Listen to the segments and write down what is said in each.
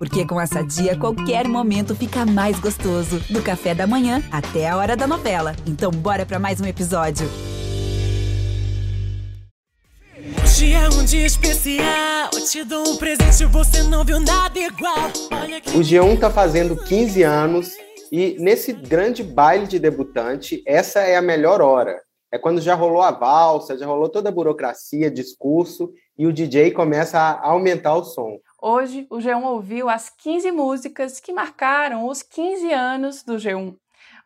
Porque com essa dia, qualquer momento fica mais gostoso. Do café da manhã até a hora da novela. Então, bora para mais um episódio. Hoje é um dia especial. Eu te dou um presente, você não viu nada igual. O G1 tá fazendo 15 anos e nesse grande baile de debutante, essa é a melhor hora. É quando já rolou a valsa, já rolou toda a burocracia, discurso e o DJ começa a aumentar o som. Hoje, o G1 ouviu as 15 músicas que marcaram os 15 anos do G1.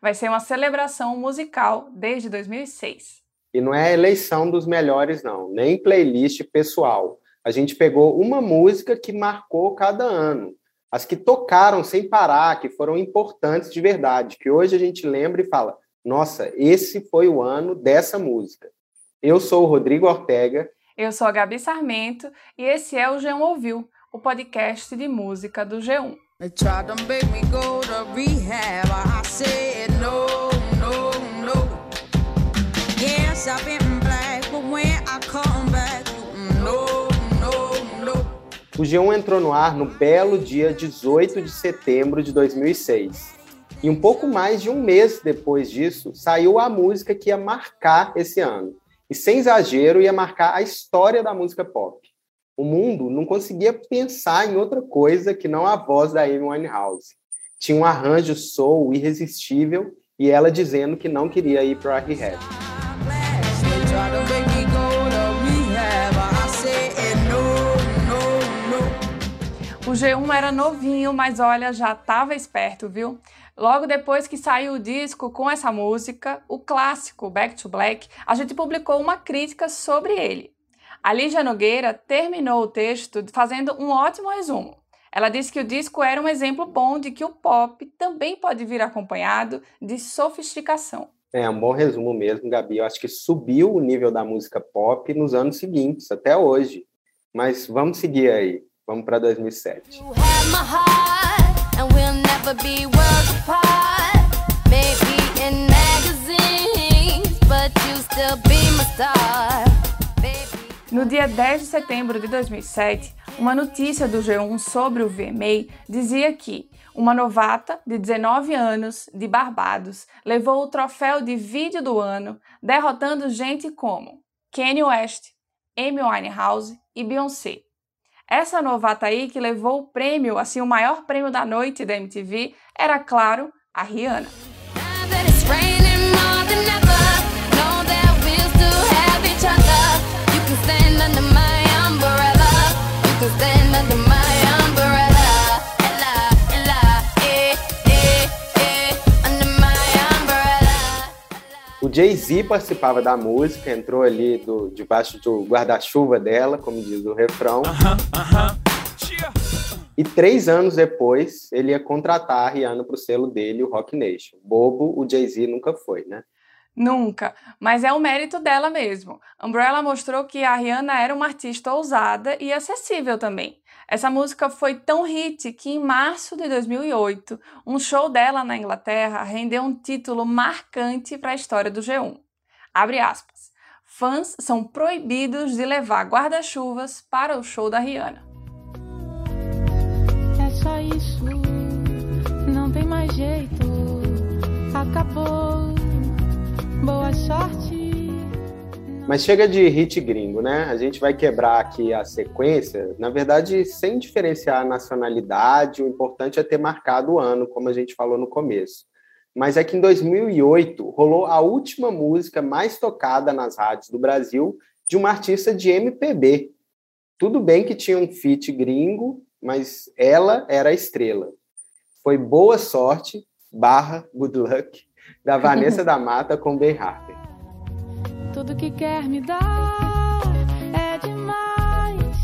Vai ser uma celebração musical desde 2006. E não é eleição dos melhores, não, nem playlist pessoal. A gente pegou uma música que marcou cada ano. As que tocaram sem parar, que foram importantes de verdade, que hoje a gente lembra e fala: nossa, esse foi o ano dessa música. Eu sou o Rodrigo Ortega. Eu sou a Gabi Sarmento e esse é o G1 Ouviu, o podcast de música do G1. O G1 entrou no ar no belo dia 18 de setembro de 2006. E um pouco mais de um mês depois disso, saiu a música que ia marcar esse ano. E sem exagero, ia marcar a história da música pop o mundo não conseguia pensar em outra coisa que não a voz da Amy Winehouse. Tinha um arranjo soul irresistível e ela dizendo que não queria ir para a rehab. O G1 era novinho, mas olha, já estava esperto, viu? Logo depois que saiu o disco com essa música, o clássico Back to Black, a gente publicou uma crítica sobre ele. A Lígia Nogueira terminou o texto fazendo um ótimo resumo. Ela disse que o disco era um exemplo bom de que o pop também pode vir acompanhado de sofisticação. É um bom resumo mesmo, Gabi. Eu acho que subiu o nível da música pop nos anos seguintes, até hoje. Mas vamos seguir aí. Vamos para 2007. No dia 10 de setembro de 2007, uma notícia do G1 sobre o VMA dizia que uma novata de 19 anos, de Barbados, levou o troféu de vídeo do ano, derrotando gente como Kanye West, Amy Winehouse e Beyoncé. Essa novata aí que levou o prêmio, assim, o maior prêmio da noite da MTV, era, claro, a Rihanna. O Jay-Z participava da música, entrou ali do, debaixo do guarda-chuva dela, como diz o refrão. Uh -huh, uh -huh. E três anos depois, ele ia contratar a Rihanna para o selo dele, o Rock Nation. Bobo, o Jay-Z nunca foi, né? Nunca, mas é o mérito dela mesmo. Umbrella mostrou que a Rihanna era uma artista ousada e acessível também. Essa música foi tão hit que em março de 2008, um show dela na Inglaterra rendeu um título marcante para a história do G1. Abre aspas. Fãs são proibidos de levar guarda-chuvas para o show da Rihanna. É só isso, não tem mais jeito, acabou Boa sorte. Mas chega de hit gringo, né? A gente vai quebrar aqui a sequência, na verdade, sem diferenciar a nacionalidade, o importante é ter marcado o ano, como a gente falou no começo. Mas é que em 2008 rolou a última música mais tocada nas rádios do Brasil de uma artista de MPB. Tudo bem que tinha um feat gringo, mas ela era a estrela. Foi Boa Sorte, barra Good Luck, da Vanessa da Mata com Ben Harper. Tudo que quer me dar é demais,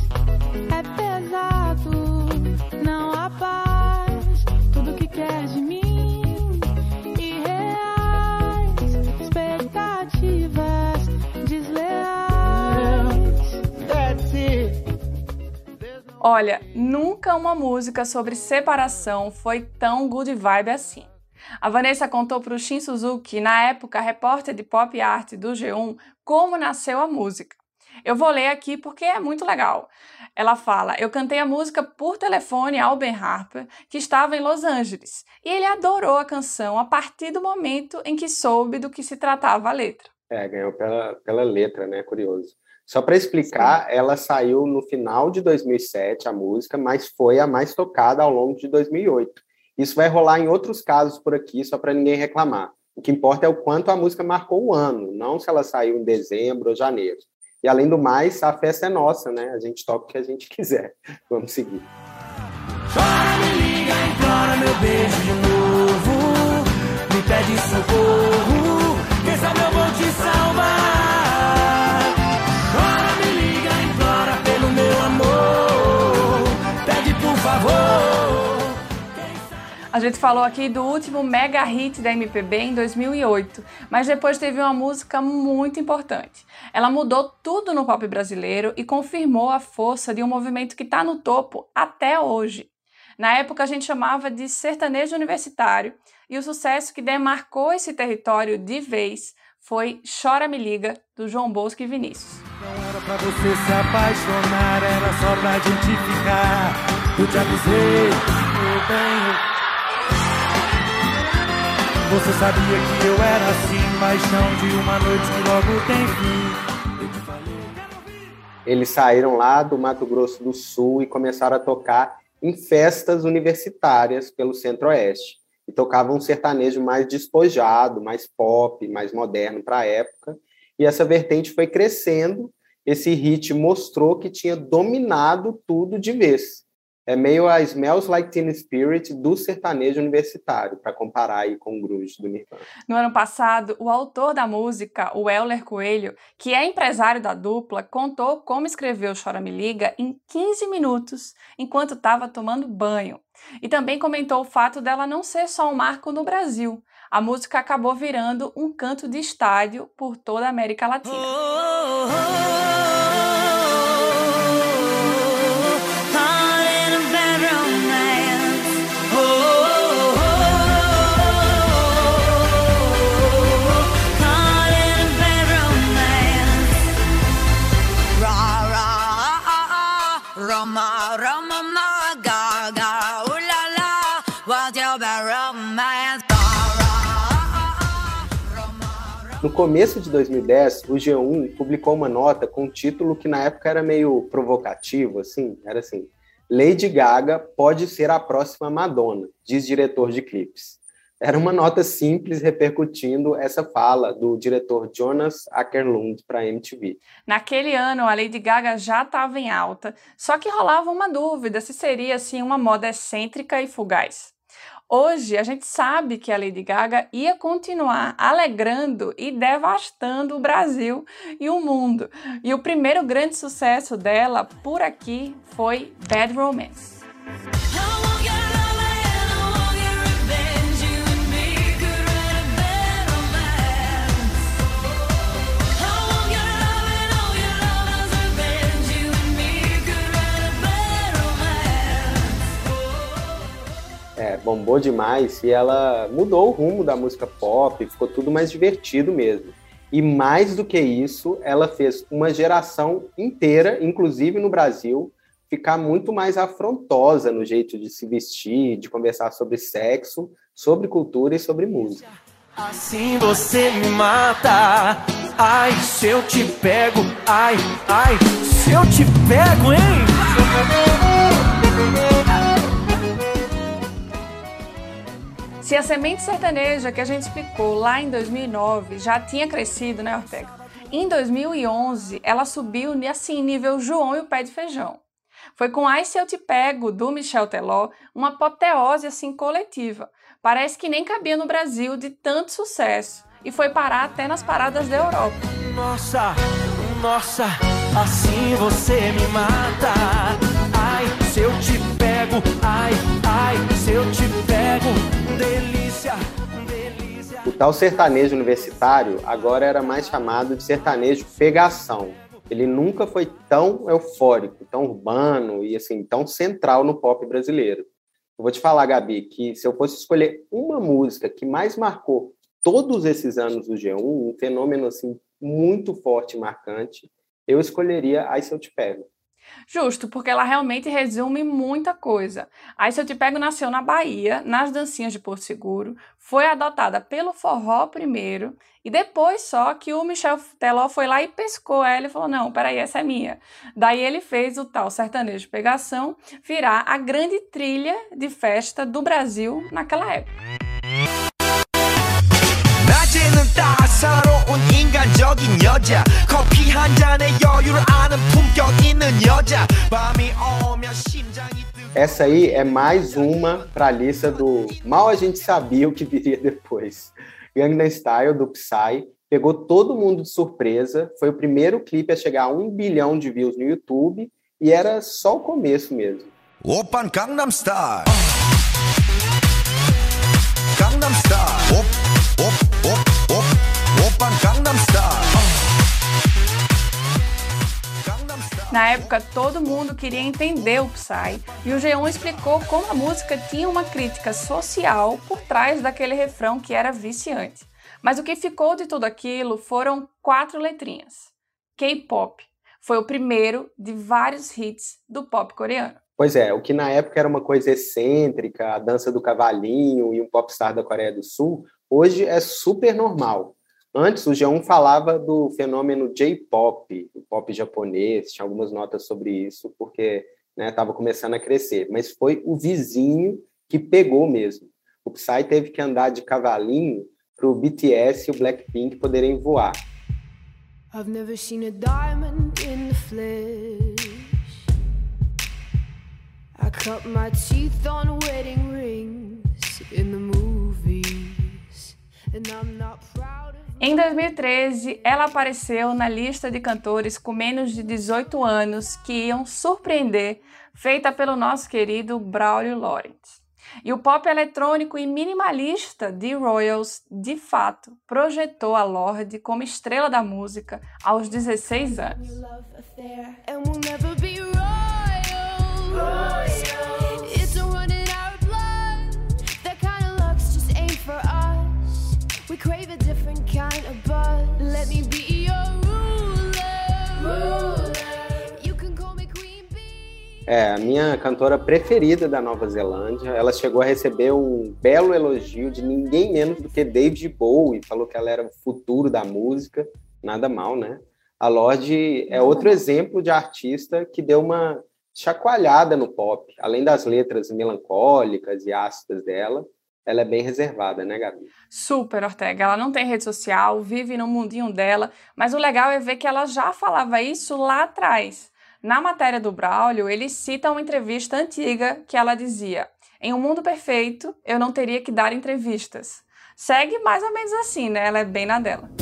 é pesado, não há paz. Tudo que quer de mim, irreais, expectativas desleais. That's it. Olha, nunca uma música sobre separação foi tão good vibe assim. A Vanessa contou para o Shin Suzuki, na época repórter de pop art do G1, como nasceu a música. Eu vou ler aqui porque é muito legal. Ela fala: Eu cantei a música por telefone ao Ben Harper, que estava em Los Angeles, e ele adorou a canção a partir do momento em que soube do que se tratava a letra. É, ganhou pela, pela letra, né? Curioso. Só para explicar, Sim. ela saiu no final de 2007, a música, mas foi a mais tocada ao longo de 2008. Isso vai rolar em outros casos por aqui, só para ninguém reclamar. O que importa é o quanto a música marcou o ano, não se ela saiu em dezembro ou janeiro. E além do mais, a festa é nossa, né? A gente toca o que a gente quiser. Vamos seguir. Chora, me liga, implora meu beijo de novo. Me pede socorro, A gente falou aqui do último mega hit da MPB em 2008, mas depois teve uma música muito importante. Ela mudou tudo no pop brasileiro e confirmou a força de um movimento que está no topo até hoje. Na época a gente chamava de sertanejo universitário e o sucesso que demarcou esse território de vez foi Chora Me Liga, do João Bosco e Vinícius. Não era pra você se apaixonar, era só pra gente ficar. Eu te avisei, meu bem, você sabia que eu era assim, paixão de uma noite que logo tem fim. Eles saíram lá do Mato Grosso do Sul e começaram a tocar em festas universitárias pelo Centro-Oeste. E tocavam um sertanejo mais despojado, mais pop, mais moderno para a época. E essa vertente foi crescendo. Esse hit mostrou que tinha dominado tudo de vez. É meio a Smells Like Teen Spirit do sertanejo universitário, para comparar aí com o grunge do Nirvana. No ano passado, o autor da música, o Euler Coelho, que é empresário da dupla, contou como escreveu Chora Me Liga em 15 minutos, enquanto estava tomando banho. E também comentou o fato dela não ser só um marco no Brasil. A música acabou virando um canto de estádio por toda a América Latina. Oh, oh, oh. No começo de 2010, o G1 publicou uma nota com um título que na época era meio provocativo, assim, era assim: Lady Gaga pode ser a próxima Madonna, diz diretor de clipes. Era uma nota simples repercutindo essa fala do diretor Jonas Ackerlund para a MTV. Naquele ano, a Lady Gaga já estava em alta, só que rolava uma dúvida se seria assim uma moda excêntrica e fugaz. Hoje a gente sabe que a Lady Gaga ia continuar alegrando e devastando o Brasil e o mundo. E o primeiro grande sucesso dela por aqui foi Bad Romance. Bombou demais e ela mudou o rumo da música pop, ficou tudo mais divertido mesmo. E mais do que isso, ela fez uma geração inteira, inclusive no Brasil, ficar muito mais afrontosa no jeito de se vestir, de conversar sobre sexo, sobre cultura e sobre música. Assim você me mata. Ai, se eu te pego, ai, ai, se eu te pego, hein? Se a semente sertaneja que a gente explicou lá em 2009 já tinha crescido, né, Ortega? Em 2011, ela subiu assim, nível João e o pé de feijão. Foi com Ai Se Eu Te Pego, do Michel Teló, uma apoteose assim coletiva. Parece que nem cabia no Brasil de tanto sucesso e foi parar até nas paradas da Europa. Nossa, nossa, assim você me mata. Ai, se eu te ai, ai, se eu te pego delícia, delícia. O tal sertanejo universitário agora era mais chamado de sertanejo pegação. Ele nunca foi tão eufórico, tão urbano e assim tão central no pop brasileiro. Eu vou te falar, Gabi, que se eu fosse escolher uma música que mais marcou todos esses anos do G1, um fenômeno assim muito forte e marcante, eu escolheria Ai Se Eu Te Pego. Justo, porque ela realmente resume muita coisa. Aí, se eu te pego, nasceu na Bahia, nas dancinhas de Porto Seguro, foi adotada pelo forró primeiro, e depois só que o Michel Teló foi lá e pescou ela e falou: não, peraí, essa é minha. Daí ele fez o tal sertanejo de pegação virar a grande trilha de festa do Brasil naquela época. 따사로운 인간적인 여자 커피 한 잔에 여유를 아는 essa aí é mais uma para a lista do mal a gente sabia o que viria depois. Gangnam Style do Psy pegou todo mundo de surpresa, foi o primeiro clipe a chegar a um bilhão de views no YouTube e era só o começo mesmo. Open Gangnam Style. Gangnam Style. Op, op, op. Na época, todo mundo queria entender o Psy e o G1 explicou como a música tinha uma crítica social por trás daquele refrão que era viciante. Mas o que ficou de tudo aquilo foram quatro letrinhas. K-pop foi o primeiro de vários hits do pop coreano. Pois é, o que na época era uma coisa excêntrica, a dança do cavalinho e um popstar da Coreia do Sul, hoje é super normal. Antes, o G1 falava do fenômeno J-pop, o pop japonês, tinha algumas notas sobre isso, porque estava né, começando a crescer. Mas foi o vizinho que pegou mesmo. O Psy teve que andar de cavalinho para o BTS e o Blackpink poderem voar. I've never seen a diamond in the flesh. I cut my teeth on wedding rings in the movies. And I'm not proud em 2013, ela apareceu na lista de cantores com menos de 18 anos que iam surpreender, feita pelo nosso querido Braulio Lawrence. E o pop eletrônico e minimalista de Royals, de fato, projetou a Lorde como estrela da música aos 16 anos. É, a minha cantora preferida da Nova Zelândia. Ela chegou a receber um belo elogio de ninguém menos do que David Bowie. Falou que ela era o futuro da música. Nada mal, né? A Lorde é outro exemplo de artista que deu uma chacoalhada no pop. Além das letras melancólicas e ácidas dela, ela é bem reservada, né, Gabi? Super, Ortega. Ela não tem rede social, vive no mundinho dela, mas o legal é ver que ela já falava isso lá atrás. Na matéria do Braulio, ele cita uma entrevista antiga que ela dizia: Em um mundo perfeito, eu não teria que dar entrevistas. Segue mais ou menos assim, né? Ela é bem na dela.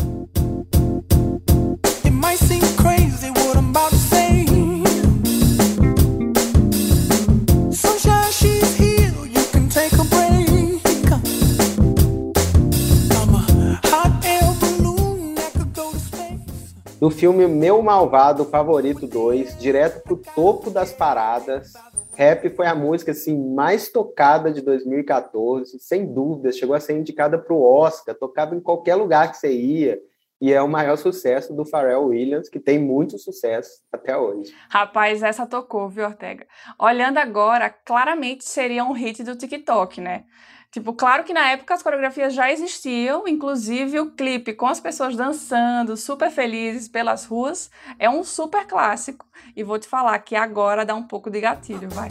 Do filme Meu Malvado Favorito 2, direto pro topo das paradas. Rap foi a música assim mais tocada de 2014, sem dúvida, chegou a ser indicada para o Oscar, tocava em qualquer lugar que você ia. E é o maior sucesso do Pharrell Williams, que tem muito sucesso até hoje. Rapaz, essa tocou, viu, Ortega? Olhando agora, claramente seria um hit do TikTok, né? Tipo, claro que na época as coreografias já existiam, inclusive o clipe com as pessoas dançando, super felizes pelas ruas, é um super clássico. E vou te falar que agora dá um pouco de gatilho, vai.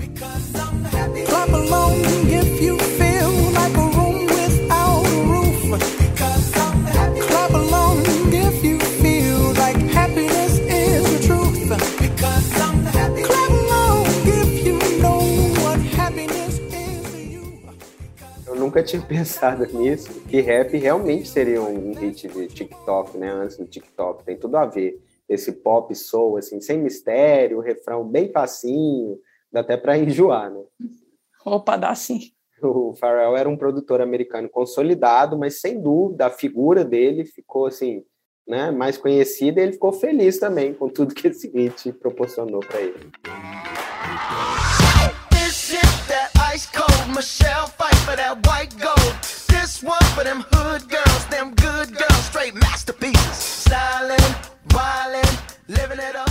Clap along if you feel nunca tinha pensado nisso, que rap realmente seria um hit de TikTok, né? Antes do TikTok, tem tudo a ver. Esse pop soul, assim, sem mistério, refrão bem facinho, dá até para enjoar, né? Opa, dá sim. O Pharrell era um produtor americano consolidado, mas sem dúvida a figura dele ficou assim, né, mais conhecida e ele ficou feliz também com tudo que esse hit proporcionou para ele. Michelle fight for that white gold. This one for them hood girls, them good girls, straight masterpieces. Stylin', wildin', living it up.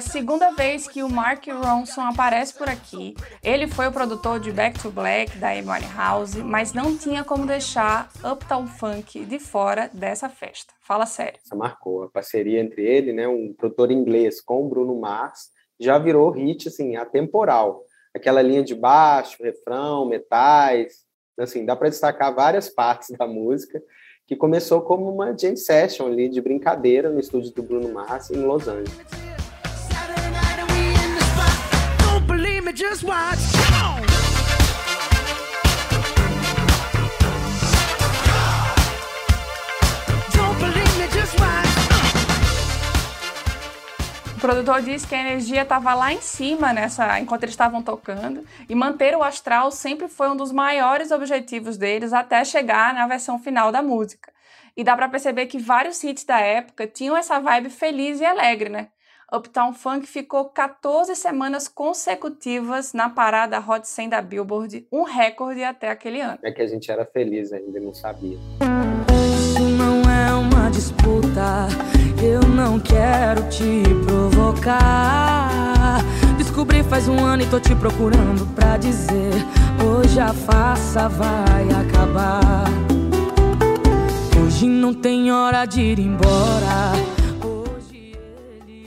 segunda vez que o Mark Ronson aparece por aqui. Ele foi o produtor de Back to Black da Amy House, mas não tinha como deixar Uptown Funk de fora dessa festa. Fala sério. Essa marcou a parceria entre ele, né, um produtor inglês com o Bruno Mars, já virou hit assim atemporal. Aquela linha de baixo, refrão, metais, assim, dá para destacar várias partes da música que começou como uma jam session ali de brincadeira no estúdio do Bruno Mars em Los Angeles. Produtor disse que a energia estava lá em cima nessa, enquanto eles estavam tocando, e manter o astral sempre foi um dos maiores objetivos deles até chegar na versão final da música. E dá para perceber que vários hits da época tinham essa vibe feliz e alegre, né? Uptown Funk ficou 14 semanas consecutivas na parada Hot 100 da Billboard, um recorde até aquele ano. É que a gente era feliz ainda, não sabia. Disputa eu não quero te provocar. Descobri faz um ano e tô te procurando pra dizer: hoje a farsa vai acabar. Hoje não tem hora de ir embora.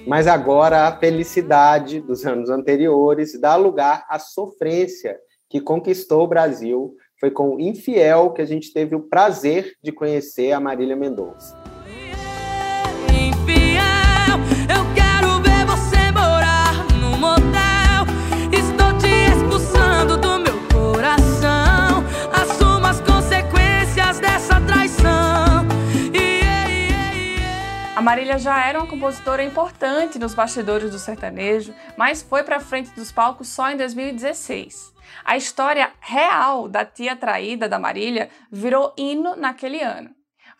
Mas agora a felicidade dos anos anteriores dá lugar à sofrência que conquistou o Brasil. Foi com Infiel que a gente teve o prazer de conhecer a Marília Mendonça. Marília já era uma compositora importante nos bastidores do sertanejo, mas foi para frente dos palcos só em 2016. A história real da tia traída da Marília virou hino naquele ano.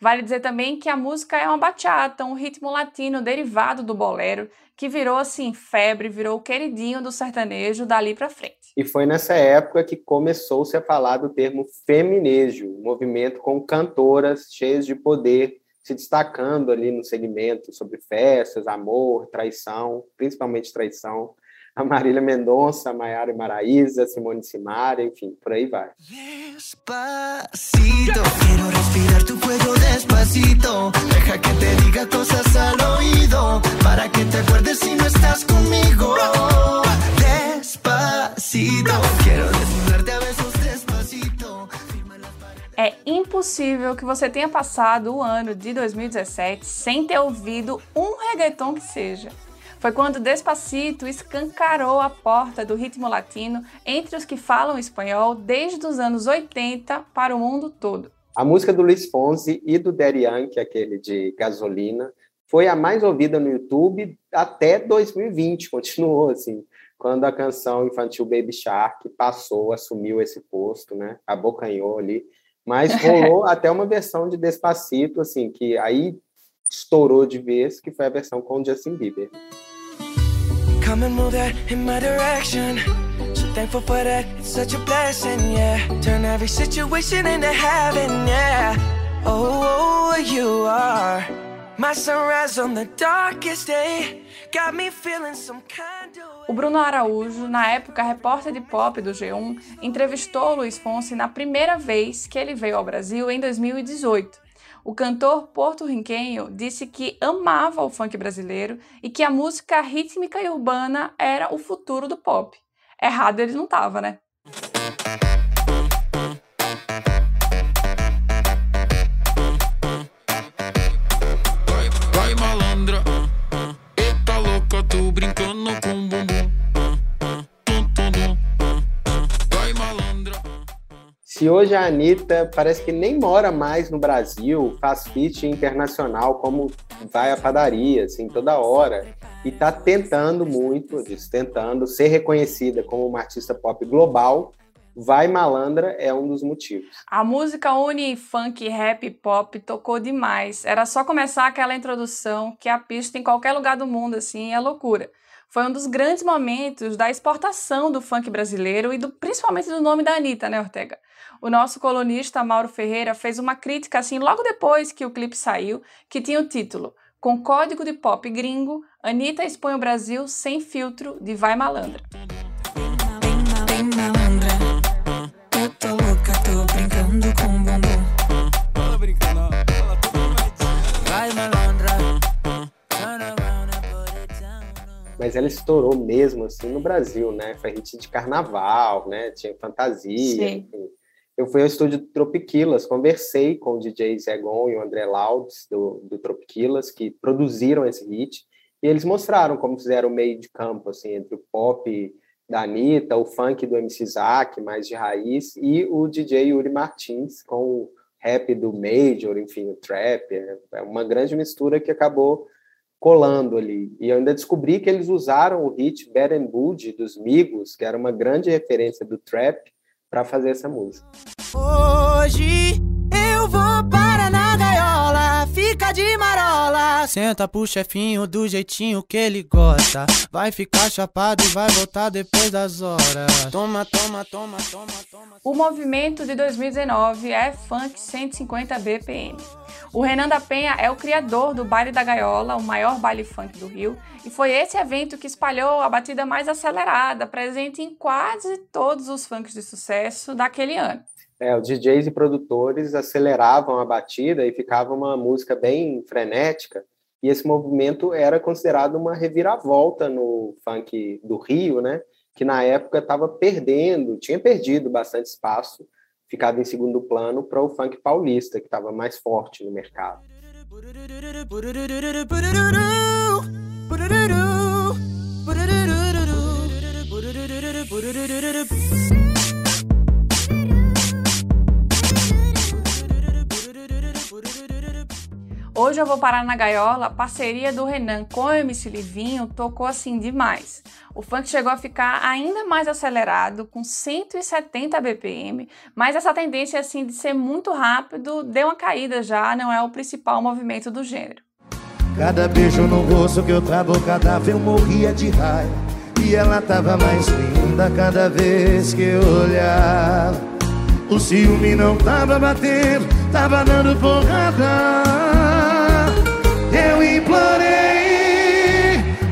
Vale dizer também que a música é uma bachata, um ritmo latino derivado do bolero, que virou assim febre, virou o queridinho do sertanejo dali para frente. E foi nessa época que começou-se a falar do termo feminejo, movimento com cantoras cheias de poder se destacando ali no segmento sobre festas, amor, traição, principalmente traição. A Marília Mendonça, a Maiara e Maraísa, Simone Simara, enfim, por aí vai. Despacito, quero respirar tu cuello despacito, deja que te diga cosas al é impossível que você tenha passado o ano de 2017 sem ter ouvido um reggaeton que seja. Foi quando Despacito escancarou a porta do ritmo latino entre os que falam espanhol desde os anos 80 para o mundo todo. A música do Luiz Fonsi e do Daddy Yankee, aquele de Gasolina, foi a mais ouvida no YouTube até 2020, continuou assim, quando a canção infantil Baby Shark passou, assumiu esse posto, né? Abocanhou ali mas rolou até uma versão de Despacito, assim, que aí estourou de vez, que foi a versão com o Justin Bieber. Come and move that in my direction. So thankful for that, it's such a blessing, yeah. Turn every situation into heaven, yeah. Oh, oh you are my sunrise on the darkest day. Got me feeling some kind of o Bruno Araújo, na época repórter de pop do G1, entrevistou Luiz Fonsi na primeira vez que ele veio ao Brasil em 2018. O cantor porto-riquenho disse que amava o funk brasileiro e que a música rítmica e urbana era o futuro do pop. Errado ele não estava, né? Se hoje a Anitta parece que nem mora mais no Brasil, faz feat internacional, como vai à padaria, assim, toda hora, e está tentando muito, disse, tentando ser reconhecida como uma artista pop global, Vai Malandra é um dos motivos. A música une funk, rap, pop tocou demais. Era só começar aquela introdução que a pista em qualquer lugar do mundo assim é loucura. Foi um dos grandes momentos da exportação do funk brasileiro e do, principalmente do nome da Anitta, né, Ortega? O nosso colunista Mauro Ferreira fez uma crítica assim logo depois que o clipe saiu, que tinha o título Com código de pop gringo, Anitta expõe o Brasil sem filtro de Vai Malandra. Mas ela estourou mesmo assim no Brasil, né? Foi hit de carnaval, né? Tinha fantasia, Sim. enfim. Eu fui ao estúdio do Tropiquilas, conversei com o DJ Zé Gon e o André Laudes, do, do Tropiquilas, que produziram esse hit, e eles mostraram como fizeram o meio de campo, assim, entre o pop da Anitta, o funk do MC Zack, mais de raiz, e o DJ Yuri Martins, com o rap do Major, enfim, o trap. É é uma grande mistura que acabou colando ali. E eu ainda descobri que eles usaram o hit Bad and Good dos Migos, que era uma grande referência do trap, para fazer essa música. Hoje Senta pro chefinho do jeitinho que ele gosta. Vai ficar chapado e vai voltar depois das horas. Toma, toma, toma, toma, toma. O movimento de 2019 é Funk 150 BPM. O Renan da Penha é o criador do Baile da Gaiola, o maior baile funk do Rio, e foi esse evento que espalhou a batida mais acelerada, presente em quase todos os funks de sucesso daquele ano. É, os DJs e produtores aceleravam a batida e ficava uma música bem frenética. E esse movimento era considerado uma reviravolta no funk do Rio, né? Que na época estava perdendo, tinha perdido bastante espaço, ficado em segundo plano para o funk paulista, que estava mais forte no mercado. Hoje eu vou parar na gaiola, a parceria do Renan com o MC Livinho tocou assim demais. O funk chegou a ficar ainda mais acelerado, com 170 BPM, mas essa tendência assim de ser muito rápido deu uma caída já, não é o principal movimento do gênero. Cada beijo no rosto que eu tava cada eu morria de raiva E ela tava mais linda cada vez que eu olhava O ciúme não tava batendo, tava dando porrada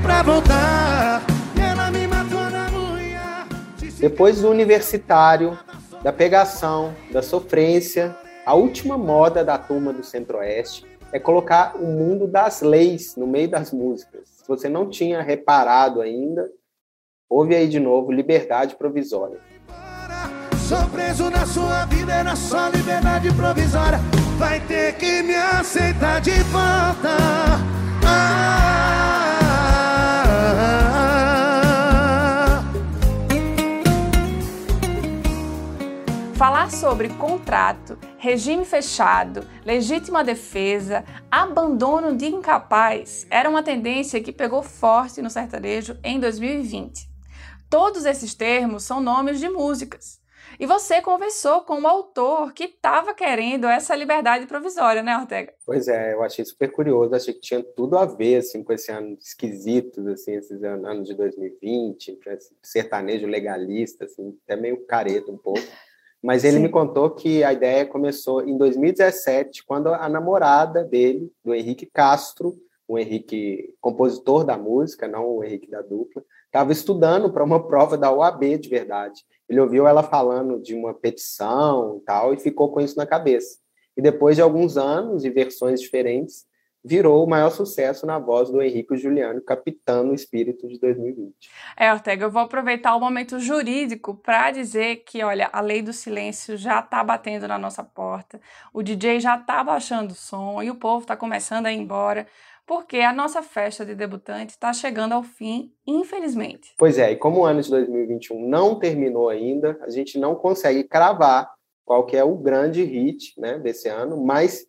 Pra voltar Ela me matou na unha Depois do universitário, da pegação, da sofrência, a última moda da turma do Centro-Oeste é colocar o mundo das leis no meio das músicas. Se você não tinha reparado ainda, ouve aí de novo Liberdade Provisória. Sou preso na sua vida, era só liberdade provisória. Vai ter que me aceitar de volta. Ah, Falar sobre contrato, regime fechado, legítima defesa, abandono de incapaz era uma tendência que pegou forte no sertanejo em 2020. Todos esses termos são nomes de músicas. E você conversou com o autor que estava querendo essa liberdade provisória, né, Ortega? Pois é, eu achei super curioso, achei que tinha tudo a ver assim, com esse ano esquisito, assim, esses an- anos de 2020, esse sertanejo legalista, assim, até meio careta um pouco. Mas ele Sim. me contou que a ideia começou em 2017, quando a namorada dele, do Henrique Castro, o Henrique, compositor da música, não o Henrique da dupla, estava estudando para uma prova da OAB de verdade. Ele ouviu ela falando de uma petição e tal, e ficou com isso na cabeça. E depois de alguns anos e versões diferentes, virou o maior sucesso na voz do Henrique Juliano, capitão no espírito de 2020. É, Ortega, eu vou aproveitar o momento jurídico para dizer que, olha, a lei do silêncio já está batendo na nossa porta, o DJ já está baixando o som e o povo está começando a ir embora, porque a nossa festa de debutante está chegando ao fim, infelizmente. Pois é, e como o ano de 2021 não terminou ainda, a gente não consegue cravar qual que é o grande hit né, desse ano, mas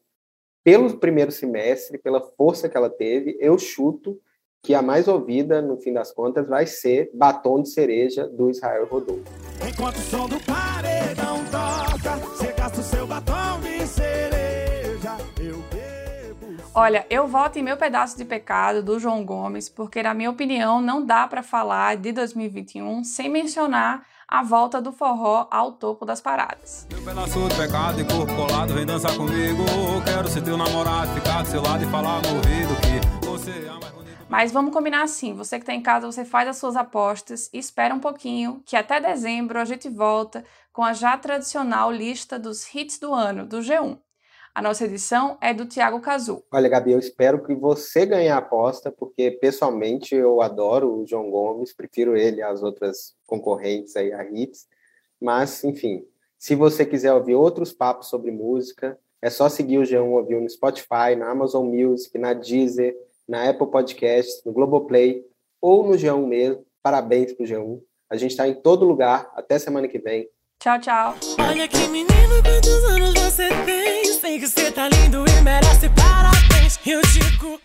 pelo primeiro semestre, pela força que ela teve, eu chuto que a mais ouvida, no fim das contas, vai ser Batom de Cereja, do Israel Rodolfo. Enquanto o som do paredão toca, você gasta o seu batom de cereja. Eu bebo. Olha, eu voto em Meu Pedaço de Pecado, do João Gomes, porque, na minha opinião, não dá para falar de 2021 sem mencionar a volta do forró ao topo das paradas. Pedaço de pecado e corpo colado, vem dançar comigo. Quero ser teu namorado, ficar do seu lado e falar no ouvido que você é. Mas vamos combinar assim: você que está em casa, você faz as suas apostas, espera um pouquinho, que até dezembro a gente volta com a já tradicional lista dos hits do ano, do G1. A nossa edição é do Tiago Cazu. Olha, Gabi, eu espero que você ganhe a aposta, porque pessoalmente eu adoro o João Gomes, prefiro ele às outras concorrentes aí, a Hits. Mas, enfim, se você quiser ouvir outros papos sobre música, é só seguir o G1 Ouviu no Spotify, na Amazon Music, na Deezer, na Apple Podcasts, no Globoplay ou no G1 mesmo. Parabéns pro G1. A gente está em todo lugar. Até semana que vem. Tchau, tchau. Olha que menino, quantos anos você tem? Sei que você tá lindo e merece parabéns. Eu digo.